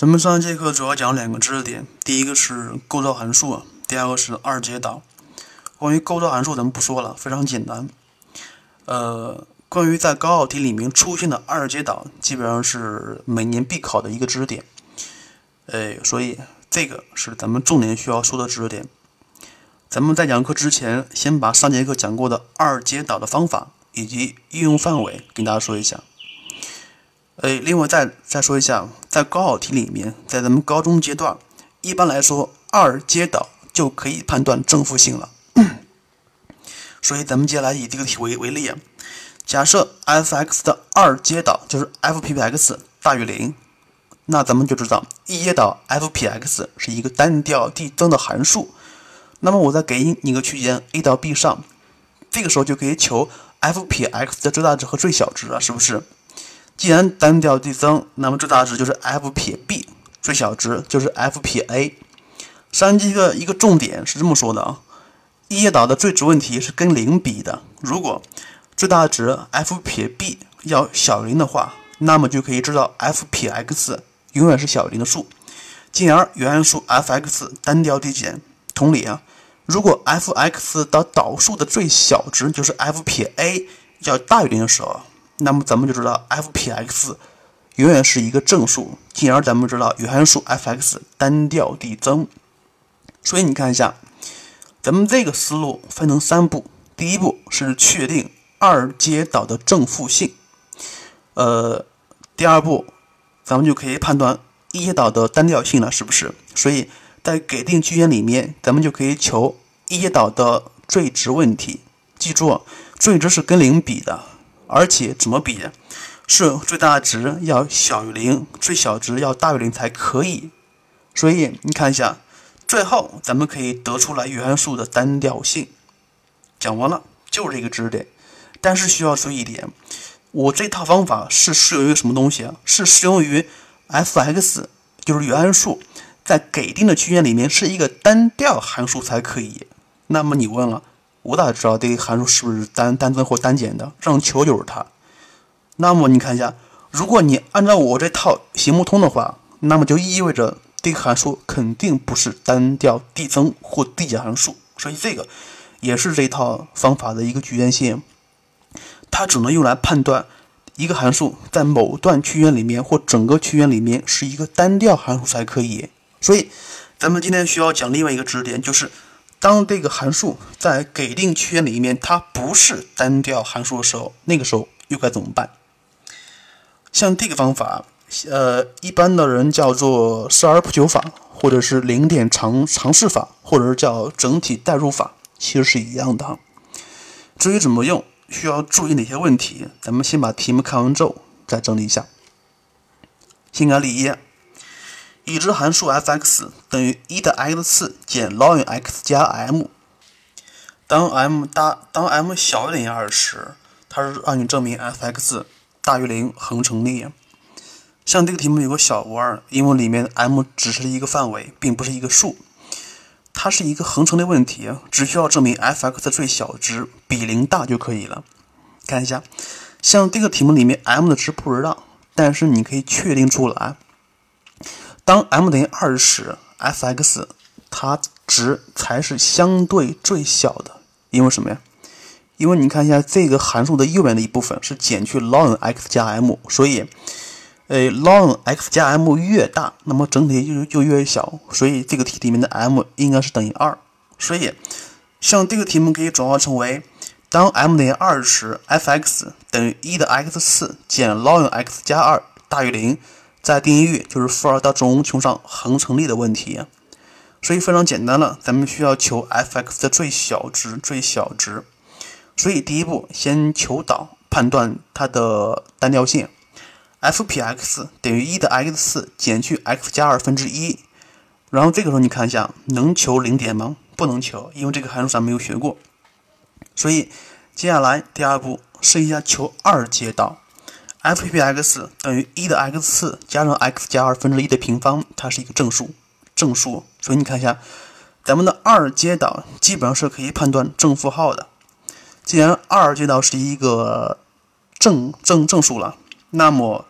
咱们上一节课主要讲两个知识点，第一个是构造函数，第二个是二阶导。关于构造函数，咱们不说了，非常简单。呃，关于在高考题里面出现的二阶导，基本上是每年必考的一个知识点。哎，所以这个是咱们重点需要说的知识点。咱们在讲课之前，先把上节课讲过的二阶导的方法以及应用范围跟大家说一下。哎，另外再再说一下，在高考题里面，在咱们高中阶段，一般来说二阶导就可以判断正负性了。所以咱们接下来以这个题为为例，假设 f(x) 的二阶导就是 f p x 大于零，那咱们就知道一阶导 f p x 是一个单调递增的函数。那么我再给你一个区间 a 到 b 上，这个时候就可以求 f p x 的最大值和最小值了，是不是？既然单调递增，那么最大值就是 f 撇 b，最小值就是 f 撇 a。上节的一个重点是这么说的啊，一阶导的最值问题是跟零比的。如果最大值 f 撇 b 要小于零的话，那么就可以知道 f 撇 x 永远是小于零的数，进而原函数 f(x) 单调递减。同理啊，如果 f(x) 的导数的最小值就是 f 撇 a 要大于零的时候。那么咱们就知道 f p x 永远是一个正数，进而咱们知道原函数 f x 单调递增。所以你看一下，咱们这个思路分成三步。第一步是确定二阶导的正负性，呃，第二步咱们就可以判断一阶导的单调性了，是不是？所以在给定区间里面，咱们就可以求一阶导的最值问题。记住，最值是跟零比的。而且怎么比？是最大值要小于零，最小值要大于零才可以。所以你看一下，最后咱们可以得出来原函数的单调性。讲完了，就是这个知识点。但是需要注意一点，我这套方法是适用于什么东西啊？是适用于 f(x) 就是原函数在给定的区间里面是一个单调函数才可以。那么你问了？我咋知道这个函数是不是单单增或单减的？让求就是它。那么你看一下，如果你按照我这套行不通的话，那么就意味着这个函数肯定不是单调递增或递减函数。所以这个也是这一套方法的一个局限性，它只能用来判断一个函数在某段区间里面或整个区间里面是一个单调函数才可以。所以咱们今天需要讲另外一个知识点，就是。当这个函数在给定区间里面，它不是单调函数的时候，那个时候又该怎么办？像这个方法，呃，一般的人叫做视而不求法，或者是零点尝尝试法，或者是叫整体代入法，其实是一样的。至于怎么用，需要注意哪些问题，咱们先把题目看完之后再整理一下。先看例一。已知函数 f(x) 等于一的 x 次减 ln x 加 m。当 m 大，当 m 小于等于二时，它是让你证明 f(x) 大于零恒成立。像这个题目有个小弯儿，因为里面 m 只是一个范围，并不是一个数，它是一个恒成立问题，只需要证明 f(x) 最小值比零大就可以了。看一下，像这个题目里面 m 的值不知道，但是你可以确定出来。当 m 等于二时，f(x) 它值才是相对最小的，因为什么呀？因为你看一下这个函数的右边的一部分是减去 ln x 加 m，所以，呃，ln x 加 m 越大，那么整体就就越小，所以这个题里面的 m 应该是等于二。所以，像这个题目可以转化成为：当 m 等于二时，f(x) 等于一的 x 次减 ln x 加二大于零。在定义域就是负二到正无穷上恒成立的问题，所以非常简单了。咱们需要求 f(x) 的最小值，最小值。所以第一步先求导，判断它的单调性。f 撇 x 等于一的 x 次减去 x 加二分之一。然后这个时候你看一下，能求零点吗？不能求，因为这个函数咱没有学过。所以接下来第二步试一下求二阶导。F p x 等于一的 x 次加上 x 加二分之一的平方，它是一个正数，正数。所以你看一下，咱们的二阶导基本上是可以判断正负号的。既然二阶导是一个正正正数了，那么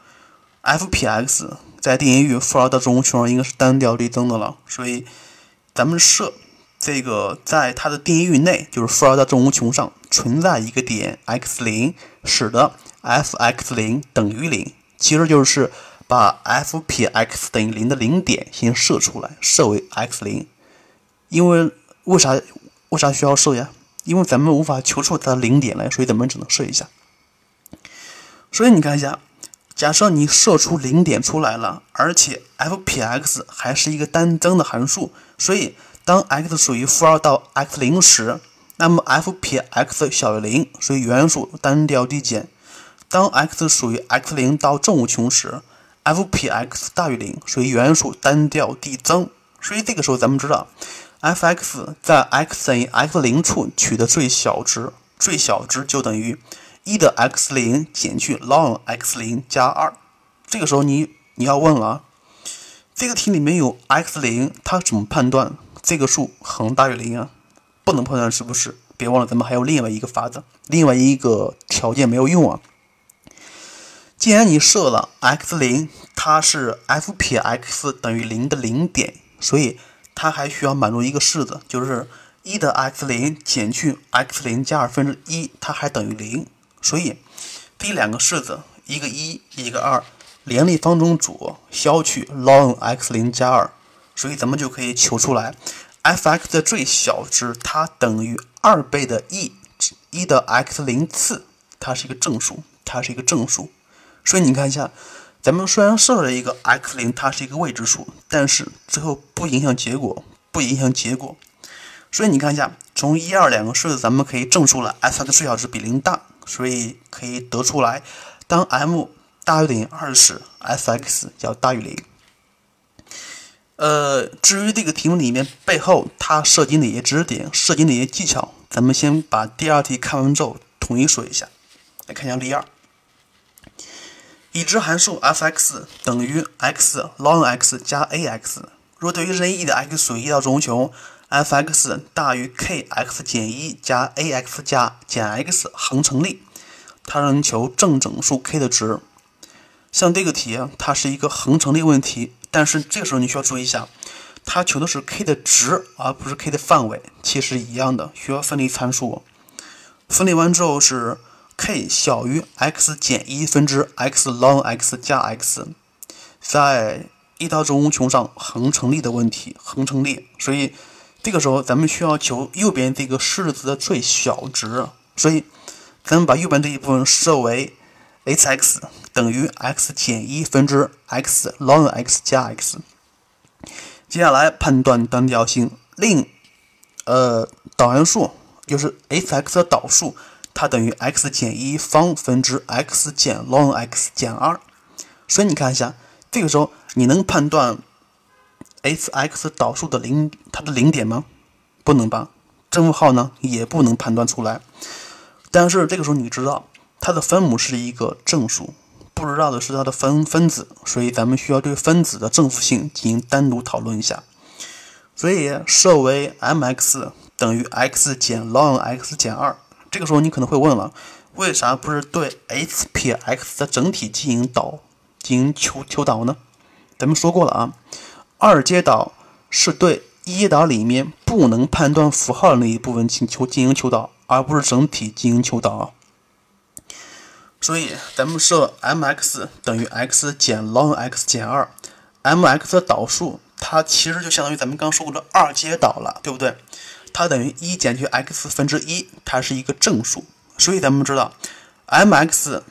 f p x 在定义域负二到正无穷上应该是单调递增的了，所以咱们设这个在它的定义域内，就是负二到正无穷上存在一个点 x 零，使得 f(x 零等于零，其实就是把 f 撇 x 等于零的零点先设出来，设为 x 零。因为为啥为啥需要设呀？因为咱们无法求出它的零点来，所以咱们只能设一下。所以你看一下，假设你设出零点出来了，而且 f 撇 x 还是一个单增的函数，所以当 x 属于负二到 x 零时，那么 f 撇 x 小于零，所以原数单调递减。当 x 属于 x 零到正无穷时，f 撇 x 大于零，属于原数单调递增。所以这个时候咱们知道，f(x) 在 x 等于 x 零处取的最小值，最小值就等于一的 x 零减去 ln x 零加二。这个时候你你要问了，这个题里面有 x 零，它怎么判断这个数恒大于零啊？不能判断是不是？别忘了咱们还有另外一个法子，另外一个条件没有用啊。既然你设了 x 零，它是 f 撇 x 等于零的零点，所以它还需要满足一个式子，就是一的 x 零减去 x 零加二分之一，它还等于零。所以这两个式子，一个一，一个二，联立方中左消去 ln x 零加二，所以咱们就可以求出来 f(x) 的最小值，它等于二倍的 e 一的 x 零次，它是一个正数，它是一个正数。所以你看一下，咱们虽然设了一个 x 零，它是一个未知数，但是最后不影响结果，不影响结果。所以你看一下，从一二两个式子，咱们可以证出了 f(x) 最小值比零大，所以可以得出来，当 m 大于等于二时，f(x) 要大于零。呃，至于这个题目里面背后它涉及哪些知识点，涉及哪些技巧，咱们先把第二题看完之后统一说一下。来看一下例二。已知函数 f(x) 等于 x ln x 加 ax。若对于任意的 x 属于一到正无穷，f(x) 大于 kx 减一加 ax 加减 x 恒成立，它让你求正整数 k 的值。像这个题，它是一个恒成立问题，但是这个时候你需要注意一下，它求的是 k 的值，而不是 k 的范围，其实一样的，需要分离参数。分离完之后是。K 小于 x 减一分之 x ln x 加 x，在一到正无穷上恒成立的问题，恒成立，所以这个时候咱们需要求右边这个式子的最小值，所以咱们把右边这一部分设为 h(x) 等于 x 减一分之 x ln x 加 x。接下来判断单调性，令呃导函数就是 h(x) 的导数。它等于 x 减一方分之 x 减 ln x 减二，所以你看一下，这个时候你能判断 h(x) 导数的零它的零点吗？不能吧。正负号呢也不能判断出来。但是这个时候你知道它的分母是一个正数，不知道的是它的分分子，所以咱们需要对分子的正负性进行单独讨论一下。所以设为 m(x) 等于 x 减 ln x 减二。这个时候你可能会问了，为啥不是对 h 撇 x 的整体进行导，进行求求导呢？咱们说过了啊，二阶导是对一阶导里面不能判断符号的那一部分请求进行求导，而不是整体进行求导。所以咱们设 m(x) 等于 x 减 ln x 减二，m(x) 的导数它其实就相当于咱们刚说过的二阶导了，对不对？它等于一减去 x 分之一，它是一个正数，所以咱们知道，m(x)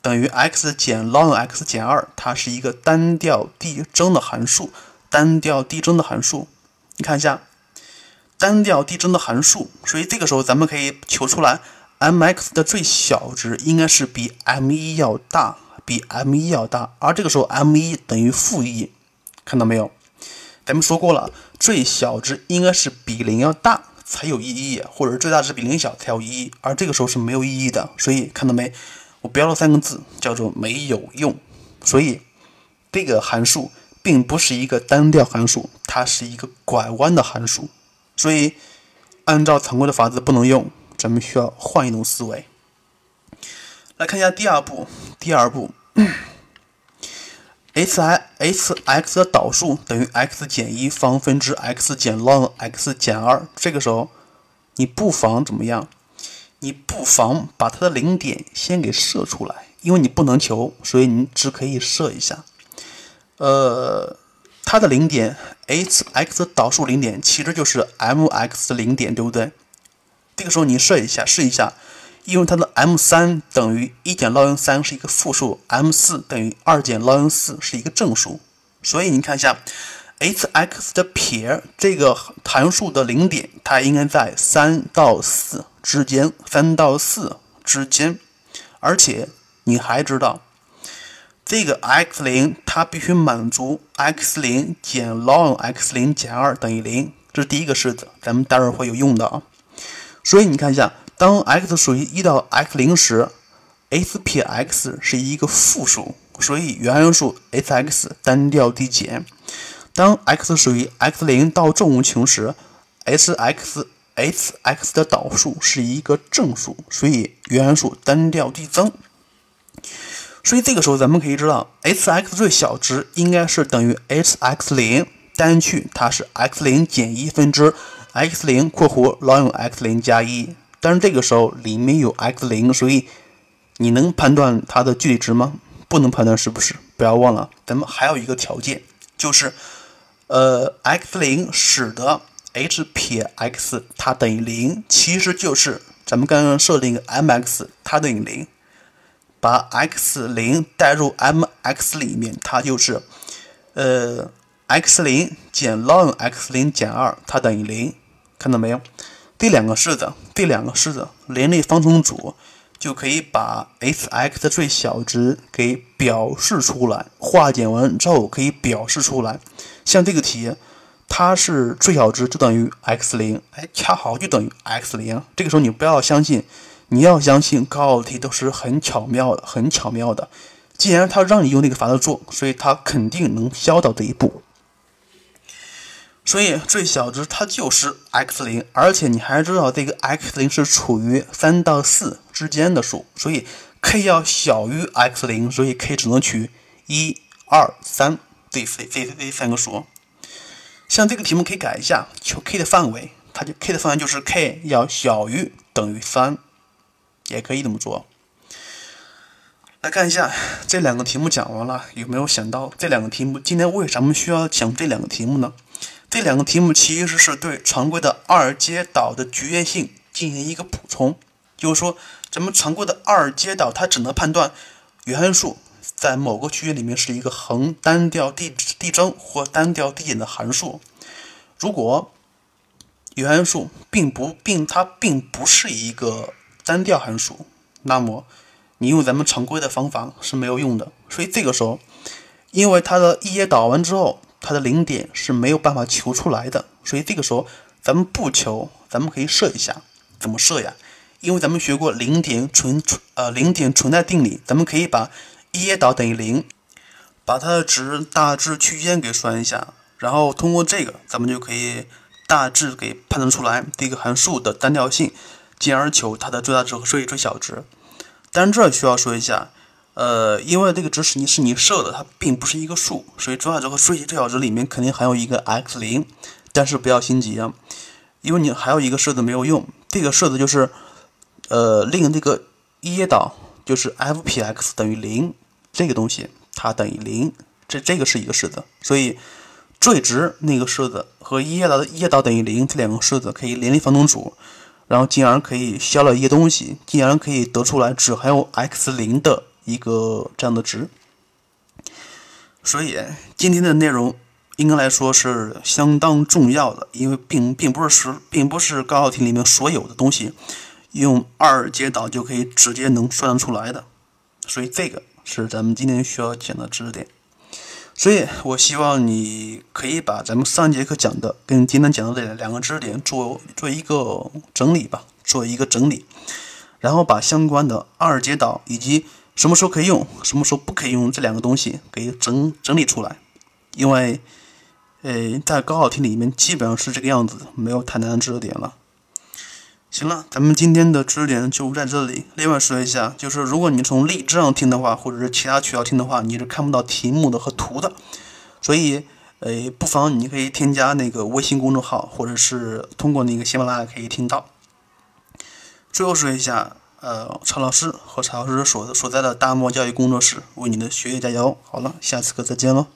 等于 x 减 ln x 减二，它是一个单调递增的函数。单调递增的函数，你看一下，单调递增的函数，所以这个时候咱们可以求出来，m(x) 的最小值应该是比 m1 要大，比 m1 要大，而这个时候 m1 等于负一，看到没有？咱们说过了，最小值应该是比零要大才有意义，或者是最大值比零小才有意义，而这个时候是没有意义的。所以看到没？我标了三个字，叫做没有用。所以这个函数并不是一个单调函数，它是一个拐弯的函数。所以按照常规的法子不能用，咱们需要换一种思维。来看一下第二步，第二步。h i h(x) 的导数等于 x 减一方分之 x 减 ln x 减二。这个时候，你不妨怎么样？你不妨把它的零点先给设出来，因为你不能求，所以你只可以设一下。呃，它的零点 h x 的导数零点其实就是 m x 零点，对不对？这个时候你设一下，试一下。因为它的 m 三等于一减 ln 三是一个负数，m 四等于二减 ln 四是一个正数，所以你看一下，h x 的撇这个函数的零点，它应该在三到四之间，三到四之间，而且你还知道，这个 x 零它必须满足 x 零减 ln x 零减二等于零，这是第一个式子，咱们待会儿会有用的啊，所以你看一下。当 x 属于一到 x 零时，h 撇 x 是一个负数，所以原函数 h(x) 单调递减。当 x 属于 x 零到正无穷时，h(x) h(x) 的导数是一个正数，所以原函数单调递增。所以这个时候咱们可以知道，h(x) 最小值应该是等于 h(x 零单去它是 x 零减一分之 x 零括弧 lnx 零加一。但是这个时候里面有 x 零，所以你能判断它的距离值吗？不能判断，是不是？不要忘了，咱们还有一个条件，就是呃，x 零使得 h 撇 x 它等于零，其实就是咱们刚刚设定一个 m(x) 它等于零，把 x 零代入 m(x) 里面，它就是呃 x 零减 ln x 零减二，它等于零，看到没有？这两个式子，这两个式子联立方程组就可以把 h(x) 的最小值给表示出来，化简完之后可以表示出来。像这个题，它是最小值就等于 x 零，哎，恰好就等于 x 零。这个时候你不要相信，你要相信高考题都是很巧妙的，很巧妙的。既然它让你用那个法子做，所以它肯定能消到这一步。所以最小值它就是 x 零，而且你还知道这个 x 零是处于三到四之间的数，所以 k 要小于 x 零，所以 k 只能取一、二、三这这这这三个数。像这个题目可以改一下，求 k 的范围，它就 k 的范围就是 k 要小于等于三，也可以这么做。来看一下这两个题目讲完了，有没有想到这两个题目今天为什么需要讲这两个题目呢？这两个题目其实是对常规的二阶导的局限性进行一个补充，就是说，咱们常规的二阶导它只能判断原函数在某个区间里面是一个横单调递递增或单调递减的函数。如果原函数并不并它并不是一个单调函数，那么你用咱们常规的方法是没有用的。所以这个时候，因为它的一阶导完之后。它的零点是没有办法求出来的，所以这个时候咱们不求，咱们可以设一下，怎么设呀？因为咱们学过零点存存呃零点存在定理，咱们可以把一阶导等于零，把它的值大致区间给算一下，然后通过这个，咱们就可以大致给判断出来这个函数的单调性，进而求它的最大值和最最小值。但这需要说一下。呃，因为这个值是你是你设的，它并不是一个数，所以最大值和最最小值里面肯定含有一个 x 零。但是不要心急啊，因为你还有一个式子没有用，这个式子就是呃令这个一阶导就是 f 撇 x 等于零这个东西它等于零，这这个是一个式子，所以最值那个式子和一阶导的一阶导等于零这两个式子可以联立方程组，然后进而可以消了一些东西，进而可以得出来只含有 x 零的。一个这样的值，所以今天的内容应该来说是相当重要的，因为并并不是是并不是高考题里面所有的东西用二阶导就可以直接能算出来的，所以这个是咱们今天需要讲的知识点。所以我希望你可以把咱们上节课讲的跟今天讲的这两个知识点做做一个整理吧，做一个整理，然后把相关的二阶导以及什么时候可以用，什么时候不可以用？这两个东西给整整理出来，因为，呃，在高考题里面基本上是这个样子，没有太难的知识点了。行了，咱们今天的知识点就在这里。另外说一下，就是如果你从荔枝上听的话，或者是其他渠道听的话，你是看不到题目的和图的。所以，呃，不妨你可以添加那个微信公众号，或者是通过那个喜马拉雅可以听到。最后说一下，呃，曹老师和曹老师所所在的大漠教育工作室为你的学业加油。好了，下次课再见喽。